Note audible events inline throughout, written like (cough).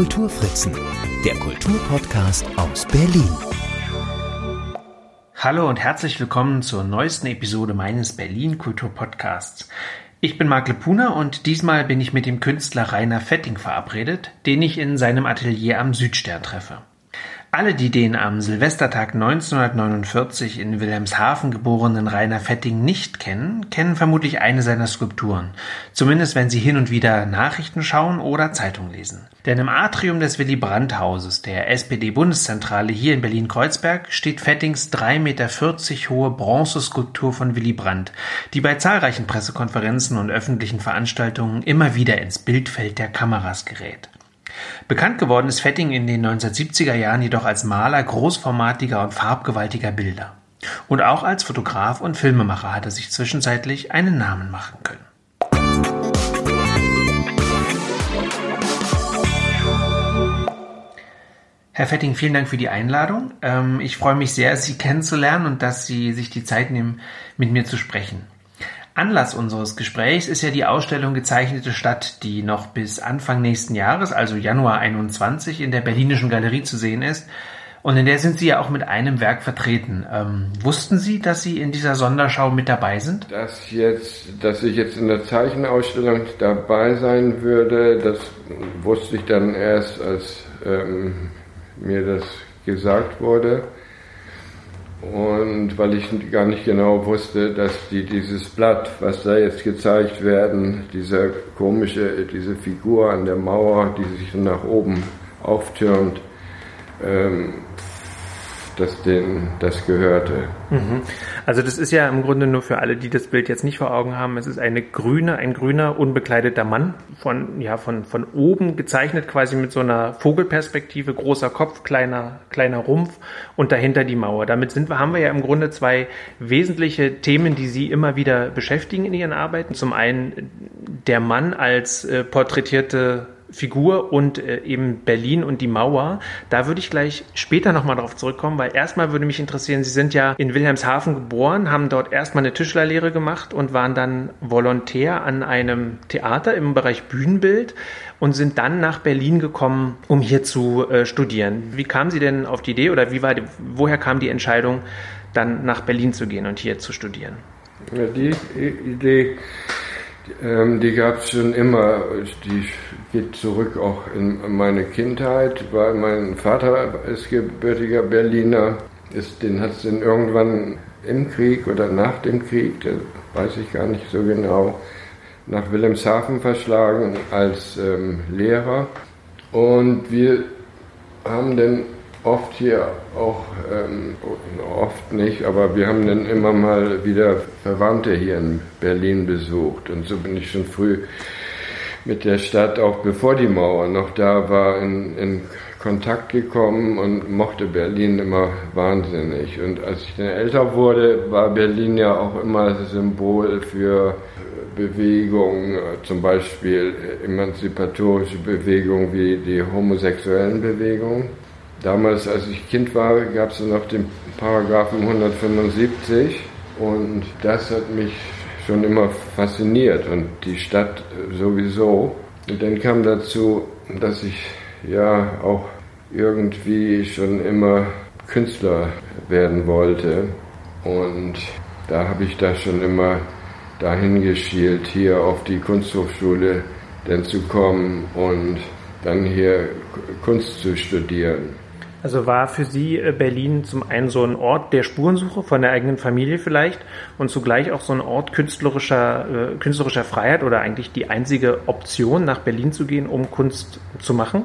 Kulturfritzen, der Kulturpodcast aus Berlin. Hallo und herzlich willkommen zur neuesten Episode meines Berlin Kulturpodcasts. Ich bin Marc Lepuna und diesmal bin ich mit dem Künstler Rainer Fetting verabredet, den ich in seinem Atelier am Südstern treffe. Alle, die den am Silvestertag 1949 in Wilhelmshaven geborenen Rainer Fetting nicht kennen, kennen vermutlich eine seiner Skulpturen. Zumindest wenn sie hin und wieder Nachrichten schauen oder Zeitung lesen. Denn im Atrium des Willy Brandt Hauses, der SPD-Bundeszentrale hier in Berlin-Kreuzberg, steht Fettings 3,40 Meter hohe Bronzeskulptur von Willy Brandt, die bei zahlreichen Pressekonferenzen und öffentlichen Veranstaltungen immer wieder ins Bildfeld der Kameras gerät. Bekannt geworden ist Fetting in den 1970er Jahren jedoch als Maler großformatiger und farbgewaltiger Bilder. Und auch als Fotograf und Filmemacher hat er sich zwischenzeitlich einen Namen machen können. Herr Fetting, vielen Dank für die Einladung. Ähm, ich freue mich sehr, Sie kennenzulernen und dass Sie sich die Zeit nehmen, mit mir zu sprechen. Anlass unseres Gesprächs ist ja die Ausstellung Gezeichnete Stadt, die noch bis Anfang nächsten Jahres, also Januar 21, in der Berlinischen Galerie zu sehen ist. Und in der sind Sie ja auch mit einem Werk vertreten. Ähm, wussten Sie, dass Sie in dieser Sonderschau mit dabei sind? Dass, jetzt, dass ich jetzt in der Zeichenausstellung dabei sein würde, das wusste ich dann erst, als ähm, mir das gesagt wurde. Und weil ich gar nicht genau wusste, dass die dieses Blatt, was da jetzt gezeigt werden, diese komische, diese Figur an der Mauer, die sich nach oben auftürmt, ähm, dass denen das gehörte. Mhm. Also das ist ja im Grunde nur für alle, die das Bild jetzt nicht vor Augen haben. Es ist eine grüne, ein grüner, unbekleideter Mann von, ja, von, von oben gezeichnet, quasi mit so einer Vogelperspektive, großer Kopf, kleiner, kleiner Rumpf und dahinter die Mauer. Damit sind wir, haben wir ja im Grunde zwei wesentliche Themen, die Sie immer wieder beschäftigen in Ihren Arbeiten. Zum einen der Mann als äh, porträtierte Figur und äh, eben Berlin und die Mauer. Da würde ich gleich später nochmal drauf zurückkommen, weil erstmal würde mich interessieren, Sie sind ja in Wilhelmshaven geboren, haben dort erstmal eine Tischlerlehre gemacht und waren dann Volontär an einem Theater im Bereich Bühnenbild und sind dann nach Berlin gekommen, um hier zu äh, studieren. Wie kamen Sie denn auf die Idee oder wie war die, woher kam die Entscheidung, dann nach Berlin zu gehen und hier zu studieren? Ja, die Idee ähm, die gab es schon immer. Die geht zurück auch in meine Kindheit, weil mein Vater ist gebürtiger Berliner. Ist, den hat es dann irgendwann im Krieg oder nach dem Krieg, das weiß ich gar nicht so genau, nach Wilhelmshaven verschlagen als ähm, Lehrer. Und wir haben dann oft hier auch, ähm, oft nicht, aber wir haben dann immer mal wieder Verwandte hier in Berlin besucht. Und so bin ich schon früh mit der Stadt, auch bevor die Mauer noch da war, in, in Kontakt gekommen und mochte Berlin immer wahnsinnig. Und als ich dann älter wurde, war Berlin ja auch immer Symbol für Bewegungen, zum Beispiel emanzipatorische Bewegungen wie die homosexuellen Bewegungen. Damals, als ich Kind war, gab es noch den Paragraphen 175 und das hat mich schon immer fasziniert und die Stadt sowieso. Und dann kam dazu, dass ich ja auch irgendwie schon immer Künstler werden wollte und da habe ich da schon immer dahin geschielt, hier auf die Kunsthochschule denn zu kommen und dann hier Kunst zu studieren. Also war für Sie äh, Berlin zum einen so ein Ort der Spurensuche von der eigenen Familie vielleicht und zugleich auch so ein Ort künstlerischer, äh, künstlerischer Freiheit oder eigentlich die einzige Option, nach Berlin zu gehen, um Kunst zu machen?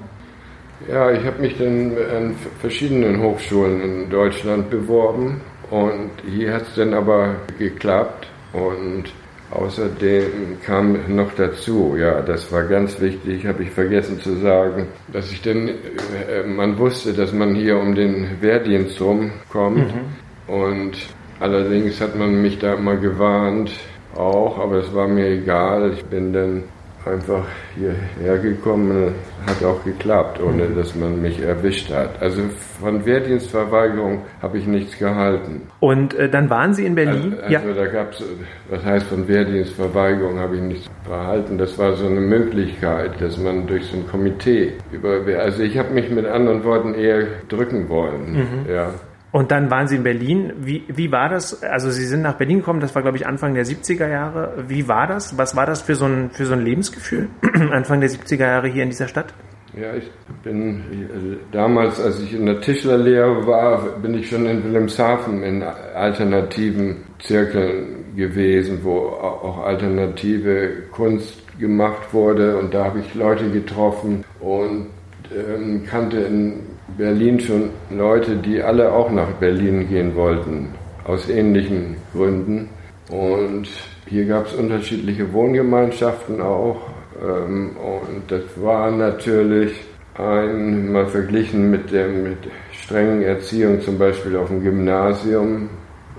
Ja, ich habe mich dann an verschiedenen Hochschulen in Deutschland beworben und hier hat es dann aber geklappt und Außerdem kam noch dazu, ja, das war ganz wichtig, habe ich vergessen zu sagen, dass ich denn, äh, man wusste, dass man hier um den Wehrdienst rumkommt mhm. und allerdings hat man mich da immer gewarnt, auch, aber es war mir egal. Ich bin dann einfach hierher gekommen, hat auch geklappt, ohne dass man mich erwischt hat. Also von Wehrdienstverweigerung habe ich nichts gehalten. Und äh, dann waren Sie in Berlin? Also, also ja. da gab es, was heißt von Wehrdienstverweigerung habe ich nichts verhalten. Das war so eine Möglichkeit, dass man durch so ein Komitee über, also ich habe mich mit anderen Worten eher drücken wollen. Mhm. Ja. Und dann waren Sie in Berlin. Wie, wie war das? Also Sie sind nach Berlin gekommen, das war glaube ich Anfang der 70er Jahre. Wie war das? Was war das für so ein, für so ein Lebensgefühl? (clears throat) Anfang der 70er Jahre hier in dieser Stadt? Ja, ich bin also damals, als ich in der Tischlerlehre war, bin ich schon in Wilhelmshaven in alternativen Zirkeln gewesen, wo auch alternative Kunst gemacht wurde. Und da habe ich Leute getroffen und ähm, kannte in Berlin schon Leute, die alle auch nach Berlin gehen wollten, aus ähnlichen Gründen. Und hier gab es unterschiedliche Wohngemeinschaften auch. Ähm, und das war natürlich ein, mal verglichen mit der mit strengen Erziehung, zum Beispiel auf dem Gymnasium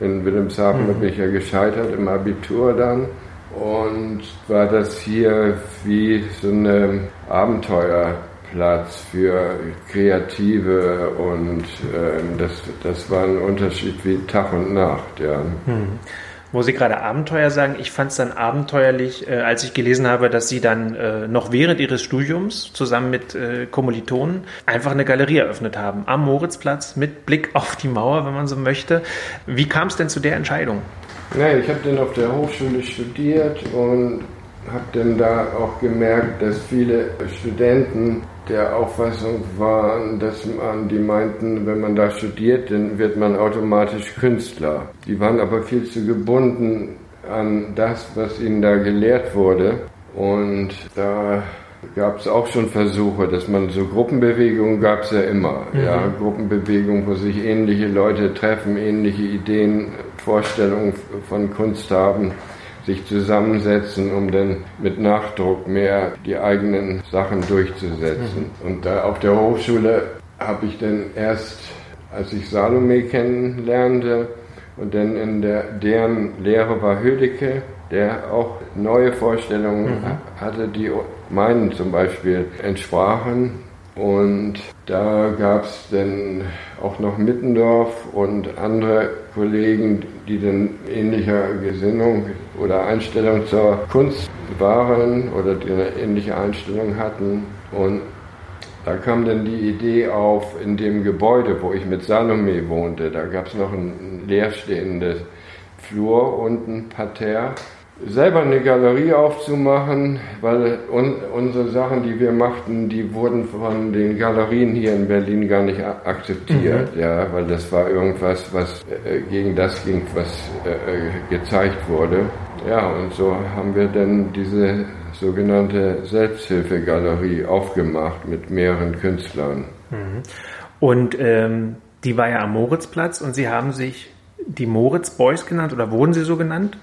in Wilhelmshaven, mhm. bin ich ja gescheitert im Abitur dann. Und war das hier wie so eine Abenteuer Platz für Kreative und äh, das, das war ein Unterschied wie Tag und Nacht, ja. Hm. Wo Sie gerade Abenteuer sagen, ich fand es dann abenteuerlich, äh, als ich gelesen habe, dass Sie dann äh, noch während Ihres Studiums zusammen mit äh, Kommilitonen einfach eine Galerie eröffnet haben am Moritzplatz mit Blick auf die Mauer, wenn man so möchte. Wie kam es denn zu der Entscheidung? Ja, ich habe dann auf der Hochschule studiert und habe dann da auch gemerkt, dass viele Studenten der Auffassung waren, dass man, die meinten, wenn man da studiert, dann wird man automatisch Künstler. Die waren aber viel zu gebunden an das, was ihnen da gelehrt wurde. Und da gab es auch schon Versuche, dass man so Gruppenbewegungen gab es ja immer. Mhm. Ja, Gruppenbewegungen, wo sich ähnliche Leute treffen, ähnliche Ideen, Vorstellungen von Kunst haben sich zusammensetzen, um dann mit Nachdruck mehr die eigenen Sachen durchzusetzen. Mhm. Und da auf der Hochschule habe ich dann erst, als ich Salome kennenlernte, und dann in der, deren Lehre war Hödecke, der auch neue Vorstellungen mhm. hatte, die meinen zum Beispiel entsprachen. Und da gab es dann auch noch Mittendorf und andere Kollegen, die dann ähnlicher Gesinnung oder Einstellung zur Kunst waren oder die eine ähnliche Einstellung hatten. Und da kam dann die Idee auf, in dem Gebäude, wo ich mit Salome wohnte, da gab es noch ein leerstehendes Flur unten, Parterre selber eine Galerie aufzumachen, weil un unsere Sachen, die wir machten, die wurden von den Galerien hier in Berlin gar nicht akzeptiert, mhm. ja, weil das war irgendwas, was äh, gegen das ging, was äh, äh, gezeigt wurde. Ja, und so haben wir dann diese sogenannte Selbsthilfegalerie aufgemacht mit mehreren Künstlern. Mhm. Und ähm, die war ja am Moritzplatz und Sie haben sich die Moritz Boys genannt oder wurden Sie so genannt?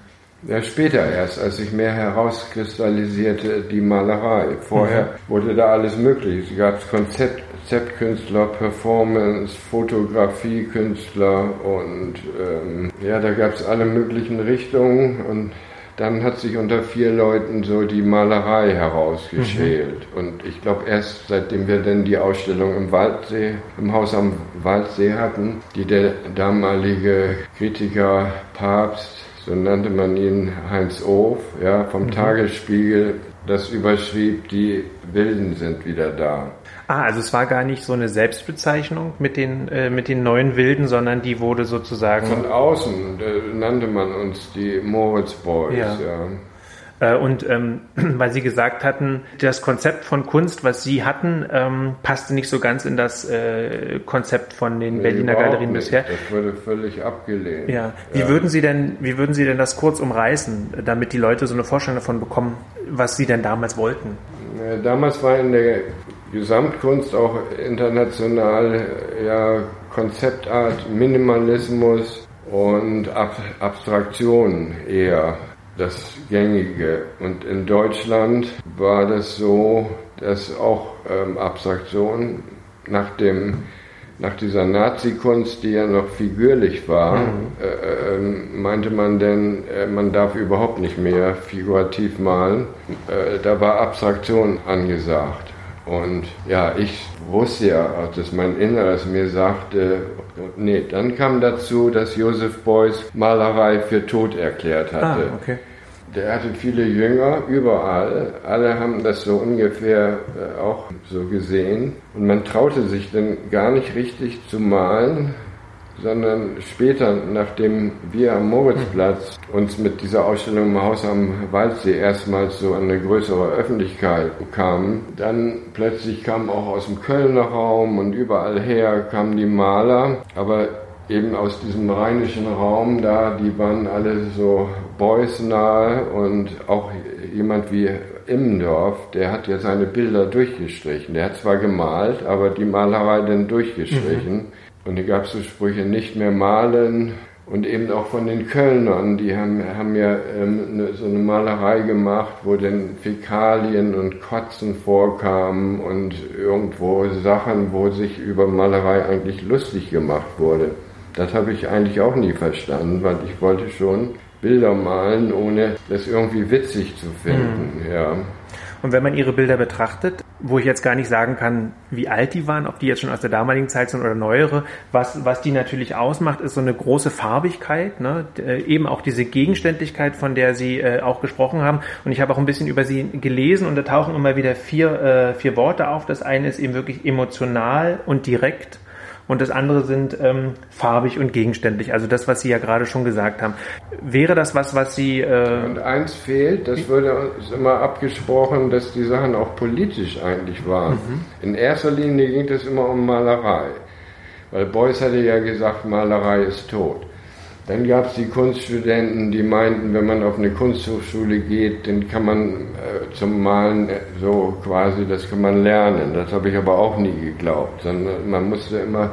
Ja, später erst, als sich mehr herauskristallisierte die Malerei. Vorher mhm. wurde da alles möglich. Es gab Konzept, Konzeptkünstler, Performance, Fotografiekünstler und ähm, ja, da gab es alle möglichen Richtungen und dann hat sich unter vier Leuten so die Malerei herausgeschält. Mhm. Und ich glaube, erst seitdem wir dann die Ausstellung im Waldsee, im Haus am Waldsee hatten, die der damalige Kritiker Papst so nannte man ihn Heinz Of, ja, vom mhm. Tagesspiegel, das überschrieb, die Wilden sind wieder da. Ah, also es war gar nicht so eine Selbstbezeichnung mit den, äh, mit den neuen Wilden, sondern die wurde sozusagen. Von außen äh, nannte man uns die Moritz Boys, ja. ja. Äh, und ähm, (clears throat) weil Sie gesagt hatten, das Konzept von Kunst, was Sie hatten, ähm, passte nicht so ganz in das äh, Konzept von den nee, Berliner Galerien nicht. bisher. Das wurde völlig abgelehnt. Ja. Wie ja. würden Sie denn, wie würden Sie denn das kurz umreißen, damit die Leute so eine Vorstellung davon bekommen, was Sie denn damals wollten? Damals war in der Gesamtkunst auch international ja Konzeptart, Minimalismus und Ab Abstraktion eher das Gängige. Und in Deutschland war das so, dass auch ähm, Abstraktion nach dem nach dieser Nazi-Kunst, die ja noch figürlich war, mhm. äh, äh, meinte man denn, äh, man darf überhaupt nicht mehr figurativ malen. Äh, da war Abstraktion angesagt. Und ja, ich wusste ja, dass mein Inneres mir sagte, nee, dann kam dazu, dass Joseph Beuys Malerei für tot erklärt hatte. Ah, okay. Der hatte viele Jünger überall. Alle haben das so ungefähr äh, auch so gesehen. Und man traute sich dann gar nicht richtig zu malen, sondern später, nachdem wir am Moritzplatz uns mit dieser Ausstellung im Haus am Waldsee erstmals so an eine größere Öffentlichkeit kamen, dann plötzlich kamen auch aus dem Kölner Raum und überall her kamen die Maler, aber eben aus diesem rheinischen Raum da, die waren alle so Beuys-nahe und auch jemand wie Immendorf, der hat ja seine Bilder durchgestrichen. Der hat zwar gemalt, aber die Malerei dann durchgestrichen. Mhm. Und hier gab es so Sprüche, nicht mehr malen. Und eben auch von den Kölnern, die haben, haben ja ähm, ne, so eine Malerei gemacht, wo dann Fäkalien und Kotzen vorkamen und irgendwo Sachen, wo sich über Malerei eigentlich lustig gemacht wurde. Das habe ich eigentlich auch nie verstanden, weil ich wollte schon Bilder malen, ohne das irgendwie witzig zu finden. Mhm. Ja. Und wenn man ihre Bilder betrachtet, wo ich jetzt gar nicht sagen kann, wie alt die waren, ob die jetzt schon aus der damaligen Zeit sind oder neuere, was, was die natürlich ausmacht, ist so eine große Farbigkeit, ne? Äh, eben auch diese Gegenständlichkeit, von der Sie äh, auch gesprochen haben. Und ich habe auch ein bisschen über sie gelesen und da tauchen immer wieder vier, äh, vier Worte auf. Das eine ist eben wirklich emotional und direkt und das andere sind ähm, farbig und gegenständlich. Also das, was Sie ja gerade schon gesagt haben. Wäre das was, was Sie... Äh und eins fehlt, das würde uns immer abgesprochen, dass die Sachen auch politisch eigentlich waren. Mhm. In erster Linie ging es immer um Malerei. Weil Beuys hatte ja gesagt, Malerei ist tot. Dann gab es die Kunststudenten, die meinten, wenn man auf eine Kunsthochschule geht, dann kann man äh, zum Malen äh, so quasi, das kann man lernen. Das habe ich aber auch nie geglaubt, sondern man musste immer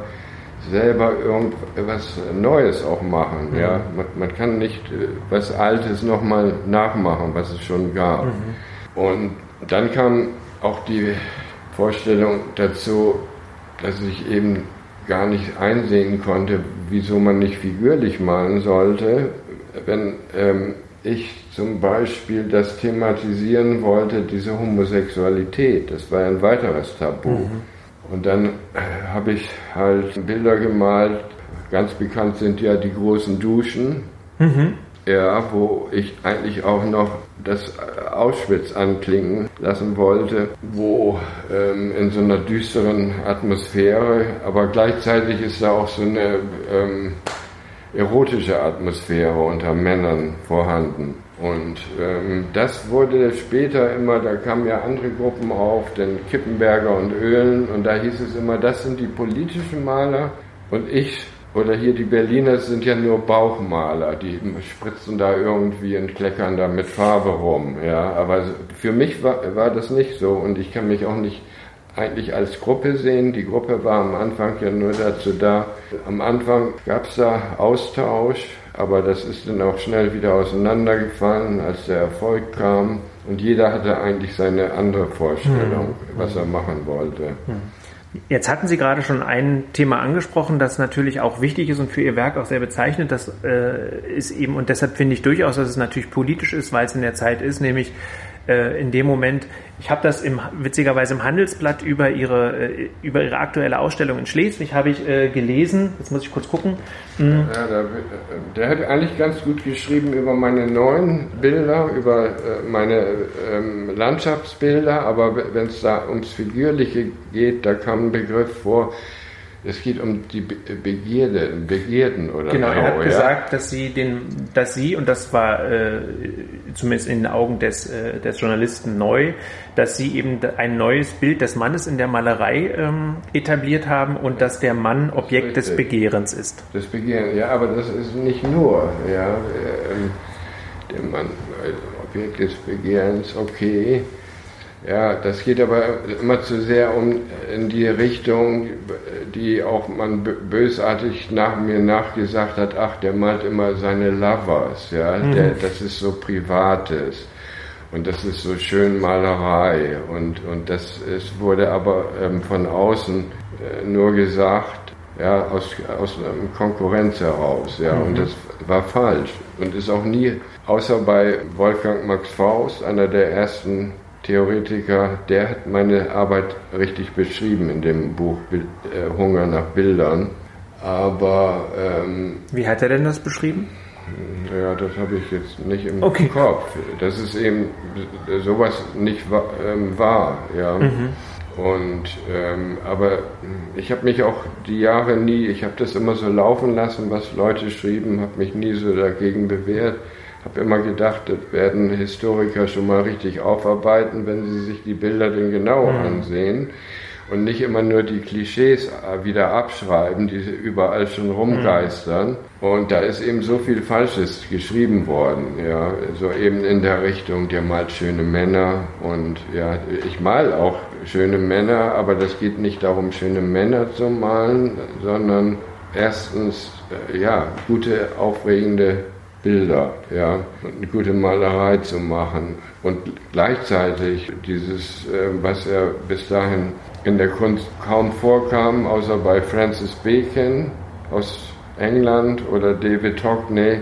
selber irgendwas Neues auch machen. Mhm. Ja? Man, man, kann nicht äh, was Altes nochmal nachmachen, was es schon gab. Mhm. Und dann kam auch die Vorstellung dazu, dass ich eben gar nicht einsehen konnte, wieso man nicht figürlich malen sollte, wenn ähm, ich zum Beispiel das thematisieren wollte, diese Homosexualität. Das war ein weiteres Tabu. Mhm. Und dann äh, habe ich halt Bilder gemalt. Ganz bekannt sind ja die großen Duschen. Mhm. Ja, wo ich eigentlich auch noch das Auschwitz anklingen lassen wollte, wo ähm, in so einer düsteren Atmosphäre, aber gleichzeitig ist da auch so eine ähm, erotische Atmosphäre unter Männern vorhanden. Und ähm, das wurde später immer, da kamen ja andere Gruppen auf, den Kippenberger und Öhlen, und da hieß es immer, das sind die politischen Maler und ich oder hier die Berliner sind ja nur Bauchmaler, die spritzen da irgendwie und kleckern da mit Farbe rum. Ja, aber für mich war, war das nicht so und ich kann mich auch nicht eigentlich als Gruppe sehen. Die Gruppe war am Anfang ja nur dazu da. Am Anfang gab es da Austausch, aber das ist dann auch schnell wieder auseinandergefallen, als der Erfolg kam. Und jeder hatte eigentlich seine andere Vorstellung, mhm. was er machen wollte. Mhm. Jetzt hatten Sie gerade schon ein Thema angesprochen, das natürlich auch wichtig ist und für Ihr Werk auch sehr bezeichnet. Das äh, ist eben, und deshalb finde ich durchaus, dass es natürlich politisch ist, weil es in der Zeit ist, nämlich äh, in dem Moment, ich habe das im, witzigerweise im Handelsblatt über ihre, äh, über ihre aktuelle Ausstellung in Schleswig habe ich äh, gelesen. Jetzt muss ich kurz gucken. Mhm. Ja, der, der, hat eigentlich ganz gut geschrieben über meine neuen Bilder, über äh, meine ähm, Landschaftsbilder, aber wenn es da ums Figürliche geht, da kam ein Begriff vor, es geht um die Begierde, Begierden oder? Genau, er hat gesagt, dass sie den, dass sie, und das war äh, zumindest in den Augen des, äh, des Journalisten neu, dass sie eben ein neues Bild des Mannes in der Malerei ähm, etabliert haben und dass der Mann Objekt des Begehrens ist. Das Begehren, ja, aber das ist nicht nur, ja, ähm, der Mann, also Objekt des Begehrens, okay, ja, das geht aber immer zu sehr um in die Richtung, die auch man bösartig nach mir nachgesagt hat, ach, der malt immer seine Lovers, ja, mhm. der, das ist so Privates und das ist so schön Malerei und, und das es wurde aber ähm, von außen äh, nur gesagt, ja, aus, aus Konkurrenz heraus. Ja, mhm. Und das war falsch und ist auch nie, außer bei Wolfgang Max Faust, einer der ersten Theoretiker, der hat meine Arbeit richtig beschrieben in dem Buch äh, Hunger nach Bildern. Aber. Ähm, Wie hat er denn das beschrieben? Ja, das habe ich jetzt nicht im okay. Kopf. Das ist eben sowas nicht ähm, wahr, ja. Mhm. Und ähm, aber ich habe mich auch die Jahre nie, ich habe das immer so laufen lassen, was Leute schrieben, habe mich nie so dagegen bewährt. Habe immer gedacht, das werden Historiker schon mal richtig aufarbeiten, wenn sie sich die Bilder denn genau mhm. ansehen und nicht immer nur die Klischees wieder abschreiben, die überall schon rumgeistern. Mhm. Und da ist eben so viel Falsches geschrieben worden, ja, so eben in der Richtung, der malt schöne Männer und ja, ich mal auch schöne Männer, aber das geht nicht darum, schöne Männer zu malen, sondern erstens, äh, ja, gute, aufregende Bilder, ja, und eine gute Malerei zu machen und gleichzeitig dieses, äh, was er bis dahin in der Kunst kaum vorkam, außer bei Francis Bacon aus England oder David Hockney,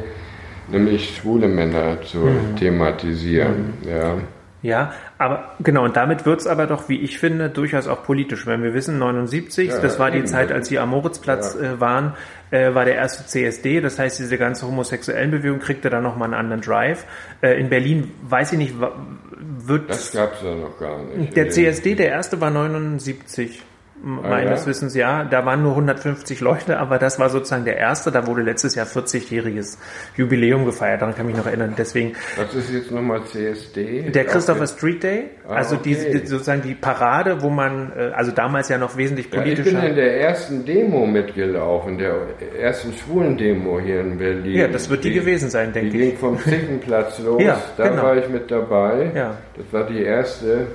nämlich schwule Männer zu mhm. thematisieren. Mhm. Ja. Ja, aber genau, und damit wird's aber doch, wie ich finde, durchaus auch politisch. Wenn wir wissen, 79, ja, das war die Zeit, als Sie am Moritzplatz ja. äh, waren, äh, war der erste CSD, das heißt, diese ganze homosexuellen Bewegung kriegte dann nochmal einen anderen Drive. Äh, in Berlin, weiß ich nicht, wird... Das gab's ja noch gar nicht. Der CSD, der erste war 79 meines ah, ja? Wissens ja. Da waren nur 150 Leute, aber das war sozusagen der erste. Da wurde letztes Jahr 40-jähriges Jubiläum gefeiert. Daran kann ich mich noch erinnern. Deswegen. Was ist jetzt nochmal CSD? Der Christopher Street Day. Ah, also okay. die, sozusagen die Parade, wo man, äh, also damals ja noch wesentlich politischer. Ja, ich bin in der ersten Demo mitgelaufen, der ersten schwulen Demo hier in Berlin. Ja, das wird die, die gewesen sein, denke ich. Die ging vom Zickenplatz (laughs) los. ja, da genau. war ich mit dabei. Ja. Das war die erste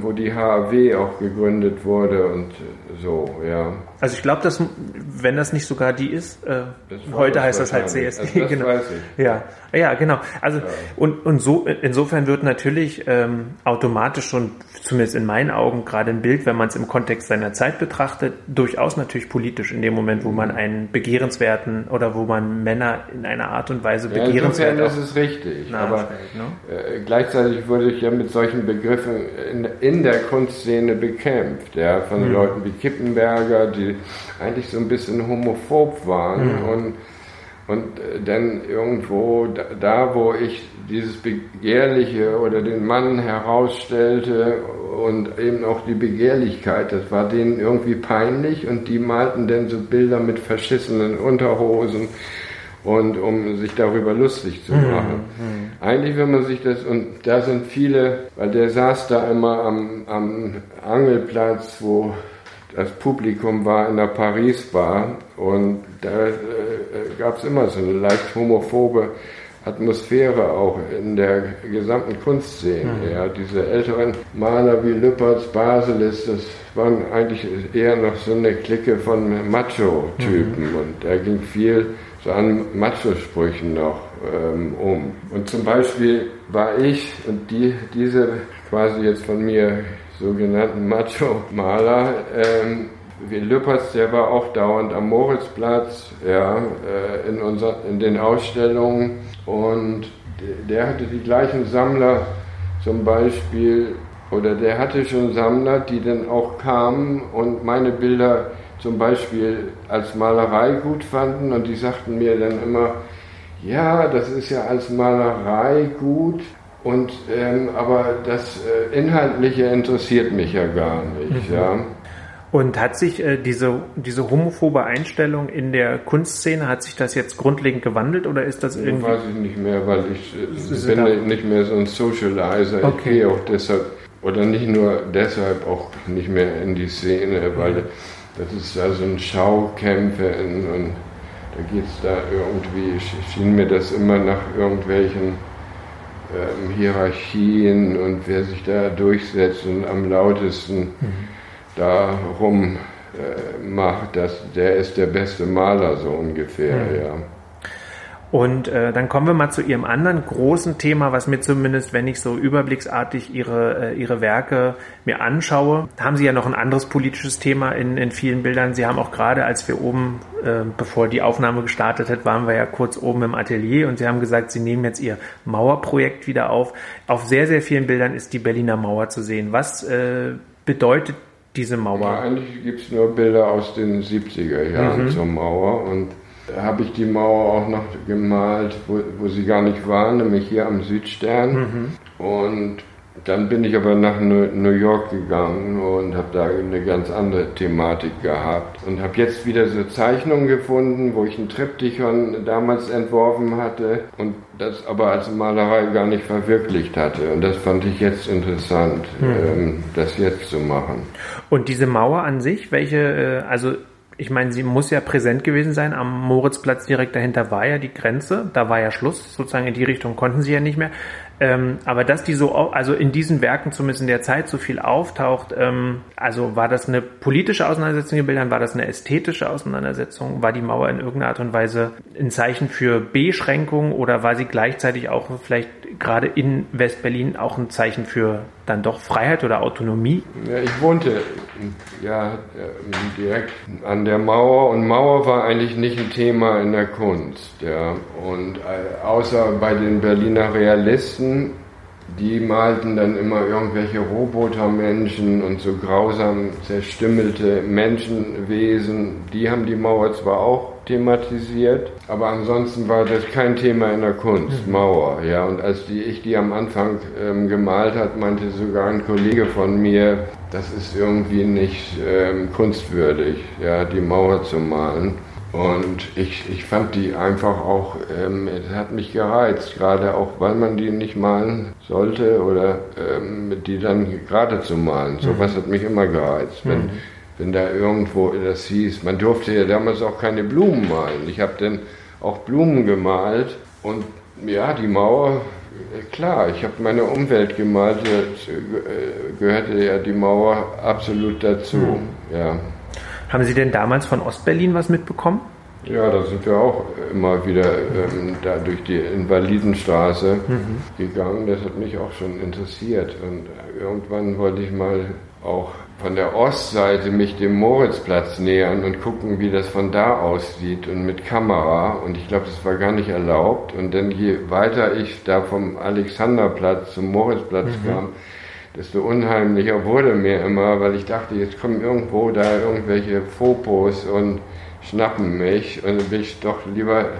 wo die HAW auch gegründet wurde und so, ja. Also ich glaube, dass wenn das nicht sogar die ist, äh, heute heißt das halt CSD, also das genau. Ja, ja, genau. Also ja. und und so insofern wird natürlich ähm, automatisch schon, zumindest in meinen Augen, gerade ein Bild, wenn man es im Kontext seiner Zeit betrachtet, durchaus natürlich politisch in dem Moment, wo man einen begehrenswerten oder wo man Männer in einer Art und Weise ja, begehrenswert. Ja, das ist richtig. Aber ne? äh, gleichzeitig wurde ich ja mit solchen Begriffen in, in der Kunstszene bekämpft, ja, von mhm. Leuten wie Kippenberger, die eigentlich so ein bisschen homophob waren mhm. und und äh, dann irgendwo da, wo ich dieses Begehrliche oder den Mann herausstellte und eben auch die Begehrlichkeit, das war denen irgendwie peinlich und die malten dann so Bilder mit verschissenen Unterhosen und um sich darüber lustig zu mhm. machen. Mhm. Eigentlich, wenn man sich das, und da sind viele, weil der saß da immer am, am Angelplatz, wo das Publikum war in der Paris-Bar und da äh, gab es immer so eine leicht homophobe Atmosphäre auch in der gesamten Kunstszene. Mhm. Ja, diese älteren Maler wie Lüpertz, Baselis, das waren eigentlich eher noch so eine Clique von Macho-Typen mhm. und da ging viel so an Macho-Sprüchen noch ähm, um. Und zum Beispiel war ich und die, diese quasi jetzt von mir sogenannten Macho-Maler. Ähm, wie Lüpertz, der war auch dauernd am Moritzplatz, ja, äh, in, unser, in den Ausstellungen und der hatte die gleichen Sammler zum Beispiel, oder der hatte schon Sammler, die dann auch kamen und meine Bilder zum Beispiel als Malerei gut fanden und die sagten mir dann immer, ja, das ist ja als Malerei gut, und, ähm, aber das äh, Inhaltliche interessiert mich ja gar nicht. Mhm. Ja. Und hat sich äh, diese, diese homophobe Einstellung in der Kunstszene, hat sich das jetzt grundlegend gewandelt oder ist das irgendwie... Weiß ich nicht mehr, weil ich äh, bin nicht mehr so ein Socializer. Okay. Ich gehe auch deshalb, oder nicht nur deshalb, auch nicht mehr in die Szene, weil mhm. das ist da so ein Schaukämpfe und da geht es da irgendwie, schien mir das immer nach irgendwelchen ähm, Hierarchien und wer sich da durchsetzt und am lautesten mhm. darum äh, macht, dass der ist der beste Maler so ungefähr, mhm. ja. Und äh, dann kommen wir mal zu Ihrem anderen großen Thema, was mir zumindest, wenn ich so überblicksartig Ihre, äh, Ihre Werke mir anschaue, haben Sie ja noch ein anderes politisches Thema in, in vielen Bildern. Sie haben auch gerade, als wir oben, äh, bevor die Aufnahme gestartet hat, waren wir ja kurz oben im Atelier und Sie haben gesagt, Sie nehmen jetzt Ihr Mauerprojekt wieder auf. Auf sehr, sehr vielen Bildern ist die Berliner Mauer zu sehen. Was äh, bedeutet diese Mauer? Ja, eigentlich gibt es nur Bilder aus den 70er Jahren mhm. zur Mauer und habe ich die Mauer auch noch gemalt, wo, wo, sie gar nicht war, nämlich hier am Südstern. Mhm. Und dann bin ich aber nach New York gegangen und habe da eine ganz andere Thematik gehabt und habe jetzt wieder so Zeichnungen gefunden, wo ich ein Triptychon damals entworfen hatte und das aber als Malerei gar nicht verwirklicht hatte. Und das fand ich jetzt interessant, mhm. das jetzt zu machen. Und diese Mauer an sich, welche, äh, also ich meine, sie muss ja präsent gewesen sein. Am Moritzplatz direkt dahinter war ja die Grenze. Da war ja Schluss. Sozusagen in die Richtung konnten sie ja nicht mehr. Ähm, aber dass die so, also in diesen Werken zumindest in der Zeit so viel auftaucht, ähm, also war das eine politische Auseinandersetzung in Bildern, war das eine ästhetische Auseinandersetzung, war die Mauer in irgendeiner Art und Weise ein Zeichen für Beschränkung oder war sie gleichzeitig auch vielleicht gerade in Westberlin auch ein Zeichen für dann doch Freiheit oder Autonomie? Ja, ich wohnte ja direkt an der Mauer und Mauer war eigentlich nicht ein Thema in der Kunst. Ja. Und äh, außer bei den Berliner Realisten, die malten dann immer irgendwelche Robotermenschen und so grausam zerstümmelte Menschenwesen. Die haben die Mauer zwar auch thematisiert, aber ansonsten war das kein Thema in der Kunst, mhm. Mauer. Ja, und als die, ich die am Anfang ähm, gemalt hat, meinte sogar ein Kollege von mir, das ist irgendwie nicht ähm, kunstwürdig, ja, die Mauer zu malen. Und ich, ich fand die einfach auch, ähm, es hat mich gereizt, gerade auch, weil man die nicht malen sollte oder ähm, die dann gerade zu malen. So was mhm. hat mich immer gereizt. Wenn, mhm wenn da irgendwo das hieß, man durfte ja damals auch keine Blumen malen. Ich habe dann auch Blumen gemalt und ja, die Mauer, klar, ich habe meine Umwelt gemalt, äh, gehörte ja die Mauer absolut dazu. Mhm. Ja. Haben Sie denn damals von Ostberlin was mitbekommen? Ja, da sind wir auch immer wieder ähm, da durch die Invalidenstraße mhm. gegangen. Das hat mich auch schon interessiert. Und irgendwann wollte ich mal auch von der Ostseite mich dem Moritzplatz nähern und gucken, wie das von da aussieht und mit Kamera. Und ich glaube, das war gar nicht erlaubt. Und dann je weiter ich da vom Alexanderplatz zum Moritzplatz mhm. kam, desto unheimlicher wurde mir immer, weil ich dachte, jetzt kommen irgendwo da irgendwelche Fopos und schnappen mich. Und dann bin ich doch lieber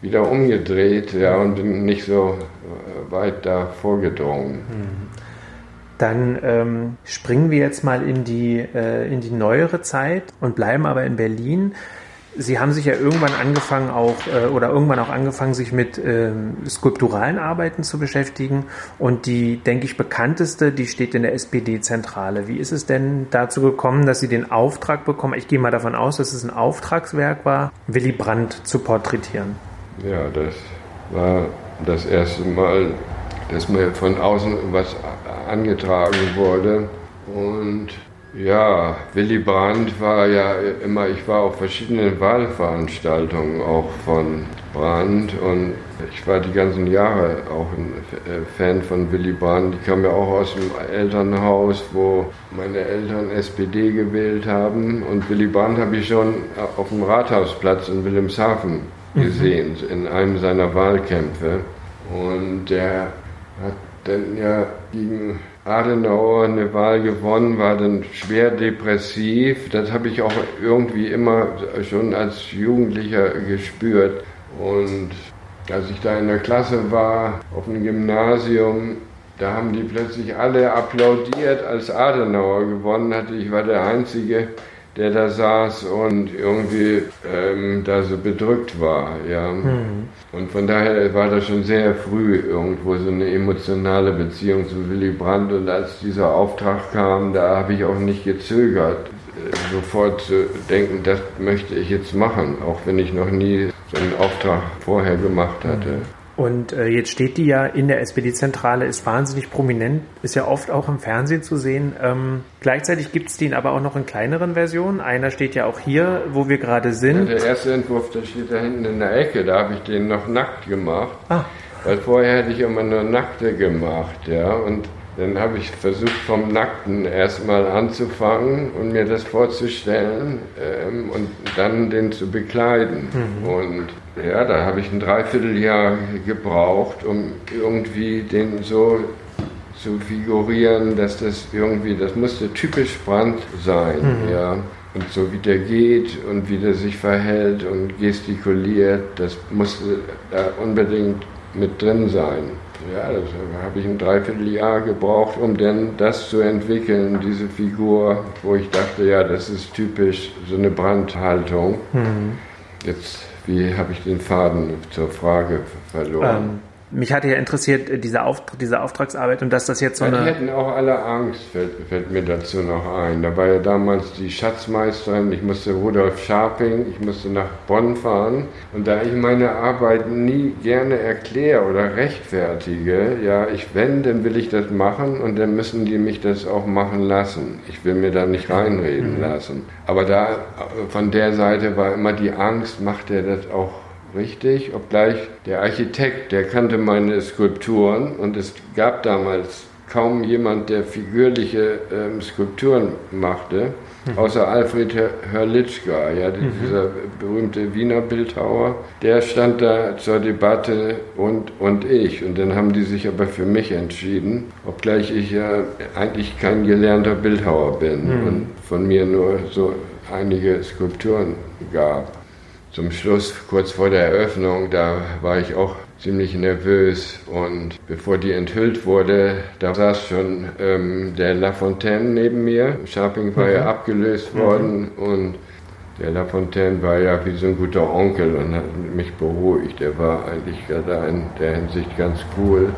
wieder umgedreht ja, und bin nicht so äh, weit da vorgedrungen. Mhm. Dann ähm, springen wir jetzt mal in die, äh, in die neuere Zeit und bleiben aber in Berlin. Sie haben sich ja irgendwann angefangen auch äh, oder irgendwann auch angefangen, sich mit ähm, skulpturalen Arbeiten zu beschäftigen. Und die, denke ich, bekannteste, die steht in der SPD-Zentrale. Wie ist es denn dazu gekommen, dass Sie den Auftrag bekommen? Ich gehe mal davon aus, dass es ein Auftragswerk war, Willy Brandt zu porträtieren. Ja, das war das erste Mal, dass mir von außen was angetragen wurde. Und ja, Willy Brandt war ja immer, ich war auf verschiedenen Wahlveranstaltungen auch von Brandt und ich war die ganzen Jahre auch ein Fan von Willy Brandt. Ich kam ja auch aus dem Elternhaus, wo meine Eltern SPD gewählt haben und Willy Brandt habe ich schon auf dem Rathausplatz in Wilhelmshaven mhm. gesehen, mhm. in einem seiner Wahlkämpfe. Und der hat dann ja gegen Adenauer eine Wahl gewonnen, war dann schwer depressiv. Das habe ich auch irgendwie immer schon als Jugendlicher gespürt. Und als ich da in der Klasse war, auf dem Gymnasium, da haben die plötzlich alle applaudiert, als Adenauer gewonnen hatte. Ich war der Einzige, der da saß und irgendwie ähm, da so bedrückt war. Ja. Mhm. Und von daher war das schon sehr früh irgendwo so eine emotionale Beziehung zu Willy Brandt. Und als dieser Auftrag kam, da habe ich auch nicht gezögert, äh, sofort zu denken, das möchte ich jetzt machen, auch wenn ich noch nie so einen Auftrag vorher gemacht hatte. Und äh, jetzt steht die ja in der SPD-Zentrale, ist wahnsinnig prominent, ist ja oft auch im Fernsehen zu sehen. Ähm, gleichzeitig gibt es den aber auch noch in kleineren Versionen. Einer steht ja auch hier, wo wir gerade sind. Ja, der erste Entwurf, der steht da hinten in der Ecke, da habe ich den noch nackt gemacht. Ah. Weil vorher hätte ich immer nur Nackte gemacht, ja. Und dann habe ich versucht, vom Nackten erstmal anzufangen und mir das vorzustellen ähm, und dann den zu bekleiden. Mhm. Und ja, da habe ich ein Dreivierteljahr gebraucht, um irgendwie den so zu figurieren, dass das irgendwie, das musste typisch Brand sein, mhm. ja. Und so wie der geht und wie der sich verhält und gestikuliert, das musste da unbedingt mit drin sein. Ja, das habe ich ein Dreivierteljahr gebraucht, um dann das zu entwickeln, diese Figur, wo ich dachte, ja, das ist typisch so eine Brandhaltung. Mhm. Jetzt, wie habe ich den Faden zur Frage verloren? Ähm, mich hatte ja interessiert, äh, diese, Auftrag, diese Auftragsarbeit und dass das jetzt so eine. Die hätten auch alle Angst, fällt, fällt, mir dazu noch ein. Da war ja damals die Schatzmeisterin, ich musste Rudolf Scharping, ich musste nach Bonn fahren. Und da ich meine Arbeit nie gerne erkläre oder rechtfertige, ja, ich, wenn, dann will ich das machen und dann müssen die mich das auch machen lassen. Ich will mir da nicht reinreden mhm. lassen. Aber da, von der Seite war immer die Angst, macht er das auch richtig, obgleich der Architekt, der kannte meine Skulpturen und es gab damals kaum jemand, der figürliche ähm, Skulpturen machte, mhm. außer Alfred Hörlitschka, ja, mhm. dieser berühmte Wiener Bildhauer. Der stand da zur Debatte und, und ich. Und dann haben die sich aber für mich entschieden, obgleich ich ja eigentlich kein gelernter Bildhauer bin mhm. und von mir nur so einige Skulpturen gab zum Schluss, kurz vor der Eröffnung, da war ich auch ziemlich nervös und bevor die enthüllt wurde, da saß schon ähm, der Lafontaine neben mir. Sharping war mhm. ja abgelöst mhm. worden mhm. und der Lafontaine war ja wie so ein guter Onkel und hat mich beruhigt. Er war eigentlich gerade in der Hinsicht ganz cool.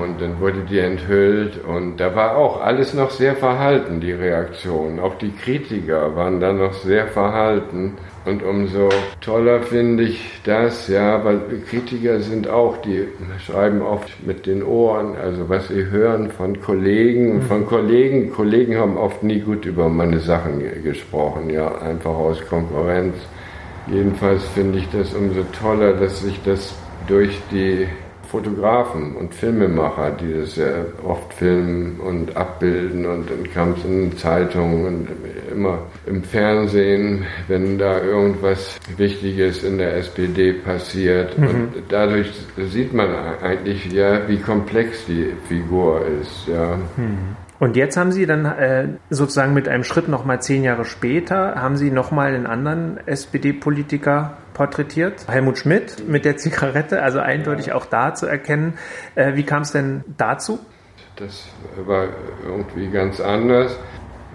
Und dann wurde die enthüllt und da war auch alles noch sehr verhalten, die Reaktion. Auch die Kritiker waren da noch sehr verhalten. Und umso toller finde ich das, ja, weil Kritiker sind auch, die schreiben oft mit den Ohren, also was sie hören von Kollegen und von Kollegen. Kollegen haben oft nie gut über meine Sachen gesprochen, ja, einfach aus Konkurrenz. Jedenfalls finde ich das umso toller, dass sich das durch die Fotografen und Filmemacher, die das ja oft filmen und abbilden und dann kam es in Zeitungen und immer im Fernsehen, wenn da irgendwas Wichtiges in der SPD passiert. Mhm. Und dadurch sieht man eigentlich ja, wie komplex die Figur ist. Ja. Mhm. Und jetzt haben Sie dann äh, sozusagen mit einem Schritt nochmal zehn Jahre später, haben Sie nochmal einen anderen SPD-Politiker porträtiert, Helmut Schmidt mit der Zigarette, also eindeutig auch da zu erkennen. Äh, wie kam es denn dazu? Das war irgendwie ganz anders.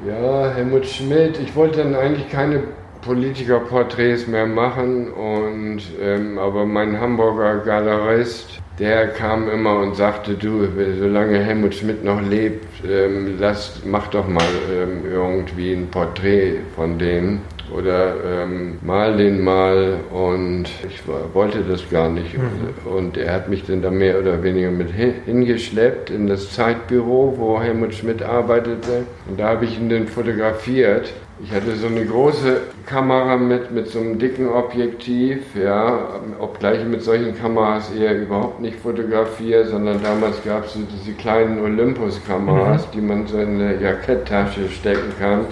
Ja, Helmut Schmidt, ich wollte dann eigentlich keine Politikerporträts mehr machen und ähm, aber mein Hamburger Galerist, der kam immer und sagte, du, solange Helmut Schmidt noch lebt, ähm, lass, mach doch mal ähm, irgendwie ein Porträt von dem oder ähm, mal den mal und ich wollte das gar nicht. Mhm. Und er hat mich dann da mehr oder weniger mit hingeschleppt in das Zeitbüro, wo Helmut Schmidt arbeitete. Und da habe ich ihn dann fotografiert. Ich hatte so eine große Kamera mit, mit so einem dicken Objektiv, ja, obgleich ich mit solchen Kameras eher überhaupt nicht fotografiere, sondern damals gab es so diese kleinen Olympus-Kameras, mhm. die man so in eine Jacketttasche stecken kann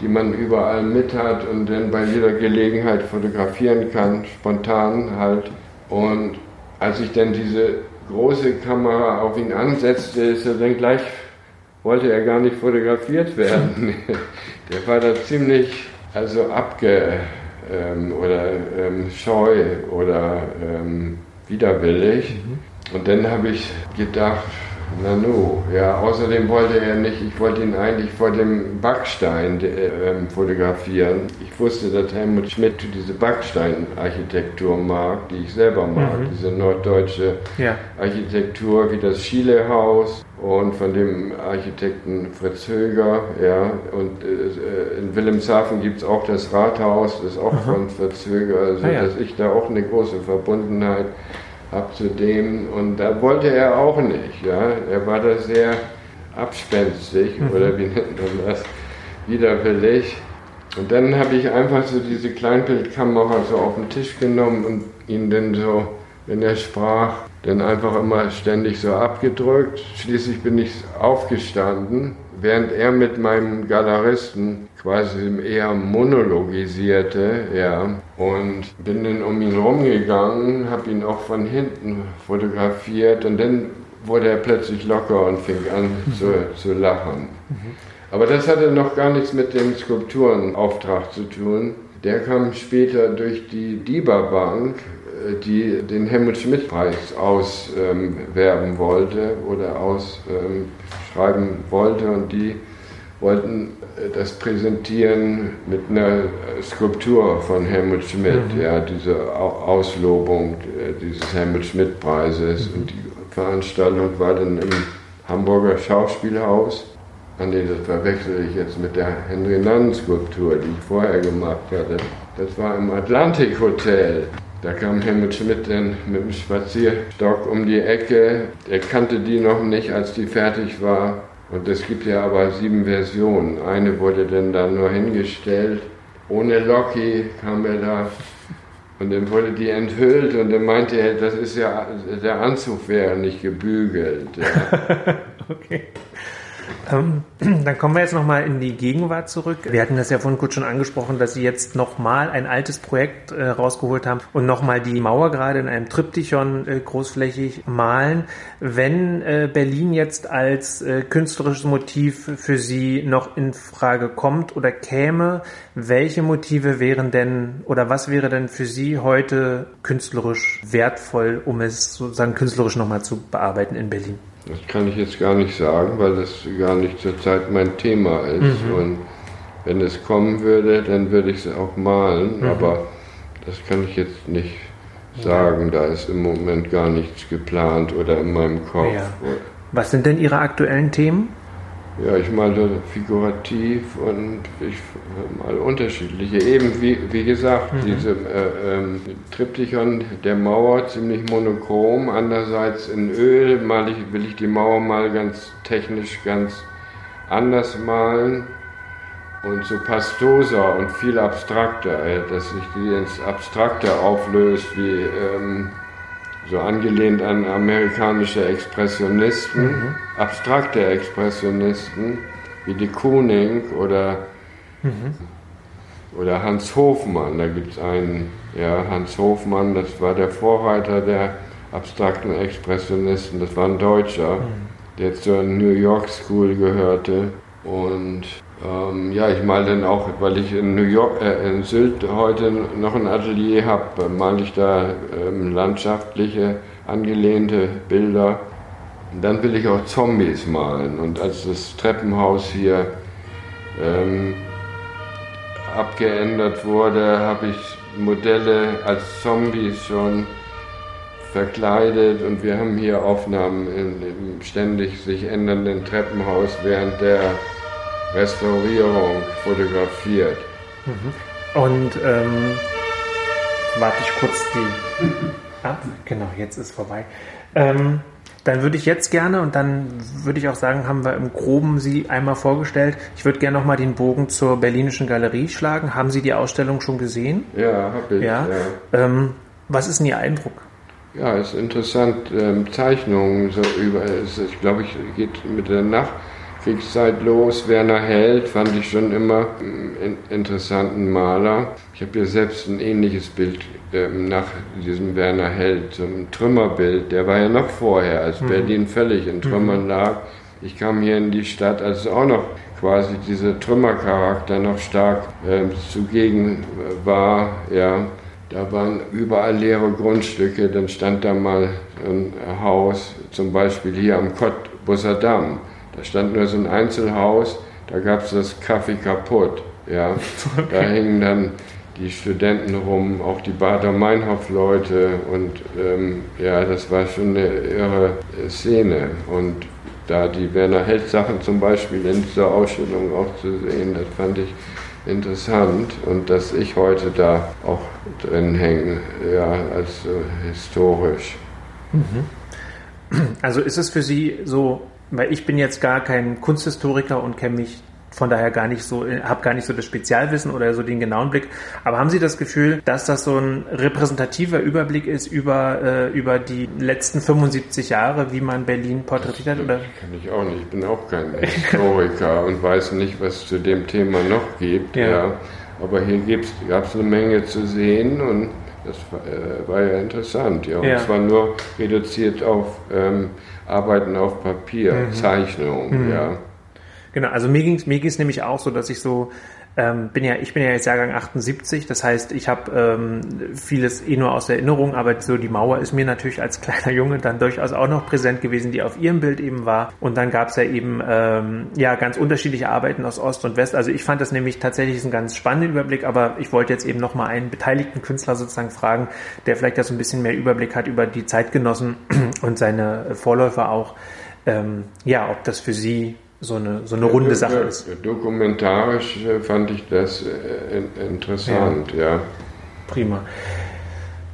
die man überall mit hat und dann bei jeder Gelegenheit fotografieren kann, spontan halt. Und als ich dann diese große Kamera auf ihn ansetzte, ist er dann gleich, wollte er gar nicht fotografiert werden. (laughs) Der war da ziemlich also abge ähm, oder ähm, scheu oder ähm, widerwillig. Mhm. Und dann habe ich gedacht, Nanu, ja, außerdem wollte er nicht, ich wollte ihn eigentlich vor dem Backstein äh, fotografieren. Ich wusste, dass Helmut Schmidt diese Backsteinarchitektur mag, die ich selber mag, mhm. diese norddeutsche ja. Architektur wie das Schielehaus und von dem Architekten Fritz Höger, ja, und äh, in Wilhelmshaven gibt es auch das Rathaus, das ist auch mhm. von Fritz Höger, also ah, ja. dass ich da auch eine große Verbundenheit abzunehmen. Und da wollte er auch nicht. Ja? Er war da sehr abspenstig mhm. oder wie nennt man das, widerwillig. Und dann habe ich einfach so diese Kleinbildkamera so auf den Tisch genommen und ihn dann so, wenn er sprach, dann einfach immer ständig so abgedrückt. Schließlich bin ich aufgestanden, während er mit meinem Galeristen quasi eher monologisierte, ja, und bin dann um ihn rumgegangen, habe ihn auch von hinten fotografiert und dann wurde er plötzlich locker und fing an zu, zu lachen. Aber das hatte noch gar nichts mit dem Skulpturenauftrag zu tun. Der kam später durch die DIBA Bank, äh, die den Helmut Schmidt Preis auswerben wollte oder ausschreiben wollte und die wollten äh, das präsentieren mit einer Skulptur von Helmut Schmidt, mhm. ja, diese Auslobung äh, dieses Helmut Schmidt Preises. Mhm. Und die Veranstaltung war dann im Hamburger Schauspielhaus. An nee, das verwechsel ich jetzt mit der Henry Nannen Skulptur, die ich vorher gemacht hatte. Das war im Atlantik Hotel. Da kam Helmut Schmidt dann mit dem Spazierstock um die Ecke. Er kannte die noch nicht, als die fertig war. Und es gibt ja aber sieben Versionen. Eine wurde dann da nur hingestellt. Ohne Loki kam er da. Und dann wurde die enthüllt und dann meinte er, das ist ja, der Anzug wäre nicht gebügelt. Ja. (laughs) okay. Ähm, (clears throat) dann kommen wir jetzt nochmal in die Gegenwart zurück. Wir hatten das ja vorhin kurz schon angesprochen, dass Sie jetzt nochmal ein altes Projekt äh, rausgeholt haben und nochmal die Mauer gerade in einem Triptychon äh, großflächig malen. Wenn äh, Berlin jetzt als äh, künstlerisches Motiv für Sie noch in Frage kommt oder käme, welche Motive wären denn oder was wäre denn für Sie heute künstlerisch wertvoll, um es sozusagen künstlerisch nochmal zu bearbeiten in Berlin? Das kann ich jetzt gar nicht sagen, weil das gar nicht zurzeit mein Thema ist. Mhm. Und wenn es kommen würde, dann würde ich es auch malen, mhm. aber das kann ich jetzt nicht sagen. Da ist im Moment gar nichts geplant oder in meinem Kopf. Ja. Was sind denn Ihre aktuellen Themen? Ja, ich male figurativ und ich mal unterschiedliche. Eben wie, wie gesagt, mhm. diese äh, ähm, Triptychon der Mauer ziemlich monochrom. Andererseits in Öl mal ich, will ich die Mauer mal ganz technisch ganz anders malen und so pastoser und viel abstrakter, äh, dass sich die ins Abstrakte auflöst wie ähm, so angelehnt an amerikanische Expressionisten, mhm. abstrakte Expressionisten wie de Kooning oder, mhm. oder Hans Hofmann. Da gibt es einen, ja, Hans Hofmann, das war der Vorreiter der abstrakten Expressionisten, das war ein Deutscher, mhm. der zur New York School gehörte und ähm, ja, ich male dann auch, weil ich in New York, äh, in Sylt heute noch ein Atelier habe, male ich da ähm, landschaftliche, angelehnte Bilder. Dann will ich auch Zombies malen. Und als das Treppenhaus hier ähm, abgeändert wurde, habe ich Modelle als Zombies schon verkleidet und wir haben hier Aufnahmen im ständig sich ändernden Treppenhaus während der Restaurierung fotografiert. Mhm. Und ähm, warte ich kurz die (laughs) ab. Genau, jetzt ist vorbei. Ähm, dann würde ich jetzt gerne und dann würde ich auch sagen, haben wir im Groben Sie einmal vorgestellt. Ich würde gerne nochmal den Bogen zur Berlinischen Galerie schlagen. Haben Sie die Ausstellung schon gesehen? Ja, habe ich. Ja. ja. Ähm, was ist denn Ihr Eindruck? Ja, ist interessant. Ähm, Zeichnungen so über, es, ich glaube, ich geht mit der Nacht Kriegszeit los. Werner Held fand ich schon immer einen interessanten Maler. Ich habe hier selbst ein ähnliches Bild äh, nach diesem Werner Held, so ein Trümmerbild. Der war ja noch vorher, als mhm. Berlin völlig in Trümmern mhm. lag. Ich kam hier in die Stadt, als es auch noch quasi dieser Trümmercharakter noch stark äh, zugegen war. Ja. Da waren überall leere Grundstücke, dann stand da mal ein Haus, zum Beispiel hier am Cottbusser Damm. Da stand nur so ein Einzelhaus, da gab es das Kaffee kaputt. Ja. Okay. Da hingen dann die Studenten rum, auch die Bader-Meinhof-Leute und ähm, ja, das war schon eine irre Szene. Und da die Werner Held-Sachen zum Beispiel in dieser Ausstellung auch zu sehen, das fand ich interessant und dass ich heute da auch drin hänge, ja, als äh, historisch. Also ist es für Sie so, weil ich bin jetzt gar kein Kunsthistoriker und kenne mich von daher gar nicht so, habe gar nicht so das Spezialwissen oder so den genauen Blick. Aber haben Sie das Gefühl, dass das so ein repräsentativer Überblick ist über, äh, über die letzten 75 Jahre, wie man Berlin porträtiert hat? Oder? Kann ich auch nicht. Ich bin auch kein Historiker (laughs) und weiß nicht, was es zu dem Thema noch gibt. Ja. ja. Aber hier gab es eine Menge zu sehen und das war, äh, war ja interessant. Ja. Und ja. es war nur reduziert auf ähm, Arbeiten auf Papier, mhm. Zeichnungen. Mhm. Ja. Genau, also mir ging mir ging's nämlich auch so, dass ich so ähm, bin ja, ich bin ja jetzt Jahrgang 78, das heißt, ich habe ähm, vieles eh nur aus Erinnerung, aber so die Mauer ist mir natürlich als (laughs) kleiner Junge dann durchaus auch noch präsent gewesen, die auf ihrem Bild eben war. Und dann gab es ja eben ähm, ja ganz unterschiedliche Arbeiten aus Ost und West. Also ich fand das nämlich tatsächlich einen ganz spannenden Überblick, aber ich wollte jetzt eben nochmal einen beteiligten Künstler sozusagen fragen, der vielleicht ja so ein bisschen mehr Überblick hat über die Zeitgenossen (clears throat) und seine Vorläufer auch. Ähm, ja, ob das für Sie so eine, so eine runde Sache ist. Dokumentarisch äh, fand ich das äh, interessant, ja. ja. Prima.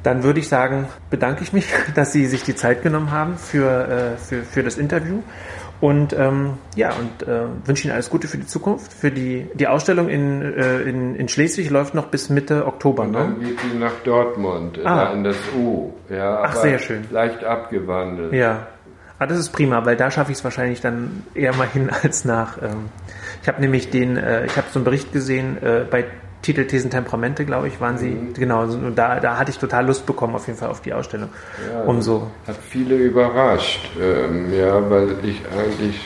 Dann würde ich sagen, bedanke ich mich, (laughs) dass Sie sich die Zeit genommen haben für, äh, für, für das Interview. Und ähm, ja, und äh, wünsche Ihnen alles Gute für die Zukunft. Für die, die Ausstellung in, äh, in, in Schleswig läuft noch bis Mitte Oktober. Und dann ne? geht sie nach Dortmund, ah. in das U. Ja, Ach, sehr schön. Leicht abgewandelt. Ja, Ah, das ist prima, weil da schaffe ich es wahrscheinlich dann eher mal hin als nach. Ähm, ich habe nämlich den, äh, ich habe so einen Bericht gesehen äh, bei Titel Thesen Temperamente, glaube ich, waren sie. Mhm. Genau, und da, da hatte ich total Lust bekommen auf jeden Fall auf die Ausstellung. Ja, Umso. Hat viele überrascht, ähm, ja, weil ich eigentlich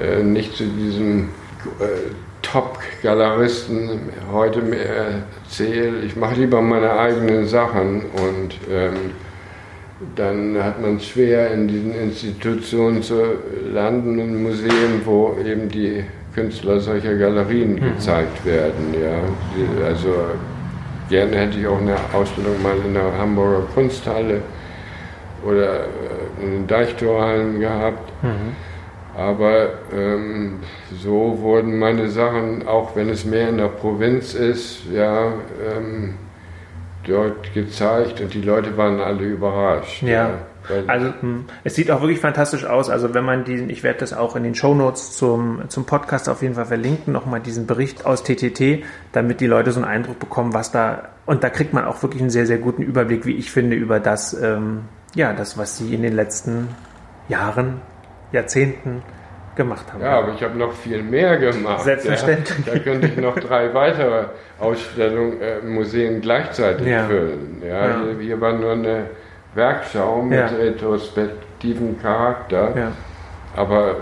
äh, nicht zu diesem äh, Top-Galeristen heute mehr zähle. Ich mache lieber meine eigenen Sachen und ähm, dann hat man es schwer, in diesen Institutionen zu landen, in Museen, wo eben die Künstler solcher Galerien mhm. gezeigt werden. Ja. Also gerne hätte ich auch eine Ausstellung mal in der Hamburger Kunsthalle oder äh, in den Deichtorhallen gehabt. Mhm. Aber ähm, so wurden meine Sachen, auch wenn es mehr in der Provinz ist, ja, ähm, dort gezeigt und die Leute waren alle überrascht. Ja. ja also hm, es sieht auch wirklich fantastisch aus. Also wenn man diesen, ich werde das auch in den Show Notes zum, zum Podcast auf jeden Fall verlinken, nochmal diesen Bericht aus TTT, damit die Leute so einen Eindruck bekommen, was da, und da kriegt man auch wirklich einen sehr, sehr guten Überblick, wie ich finde, über das, ähm, ja, das, was sie in den letzten Jahren, Jahrzehnten gemacht haben. Ja, aber ich habe noch viel mehr gemacht. Selbstverständlich. Ja. Da könnte ich noch drei weitere Ausstellungen, äh, Museen gleichzeitig ja. füllen. Ja, ja. Hier, hier, war nur eine Werkschau mit ja. retrospektiven Charakter. Aber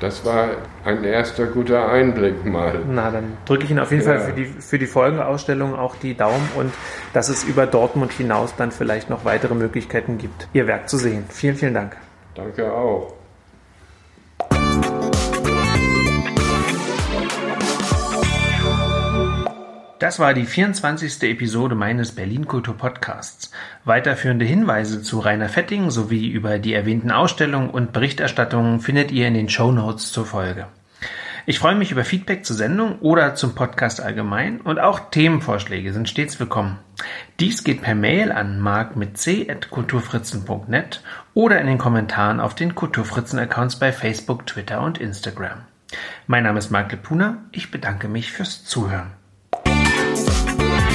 das war ein erster guter Einblick mal. Na, dann drücke ich Ihnen auf jeden Fall für die, für die Folgeausstellung auch die Daumen und dass es über Dortmund hinaus dann vielleicht noch weitere Möglichkeiten gibt, Ihr Werk zu sehen. Vielen, vielen Dank. Danke auch. Das war die 24. Episode meines Berlin Kultur Podcasts. Weiterführende Hinweise zu Rainer Fetting sowie über die erwähnten Ausstellungen und Berichterstattungen findet ihr in den Show Notes zur Folge. Ich freue mich über Feedback zur Sendung oder zum Podcast allgemein und auch Themenvorschläge sind stets willkommen. Dies geht per Mail an mark mit c.kulturfritzen.net oder in den Kommentaren auf den Kulturfritzen Accounts bei Facebook, Twitter und Instagram. Mein Name ist Marc Lepuna. Ich bedanke mich fürs Zuhören.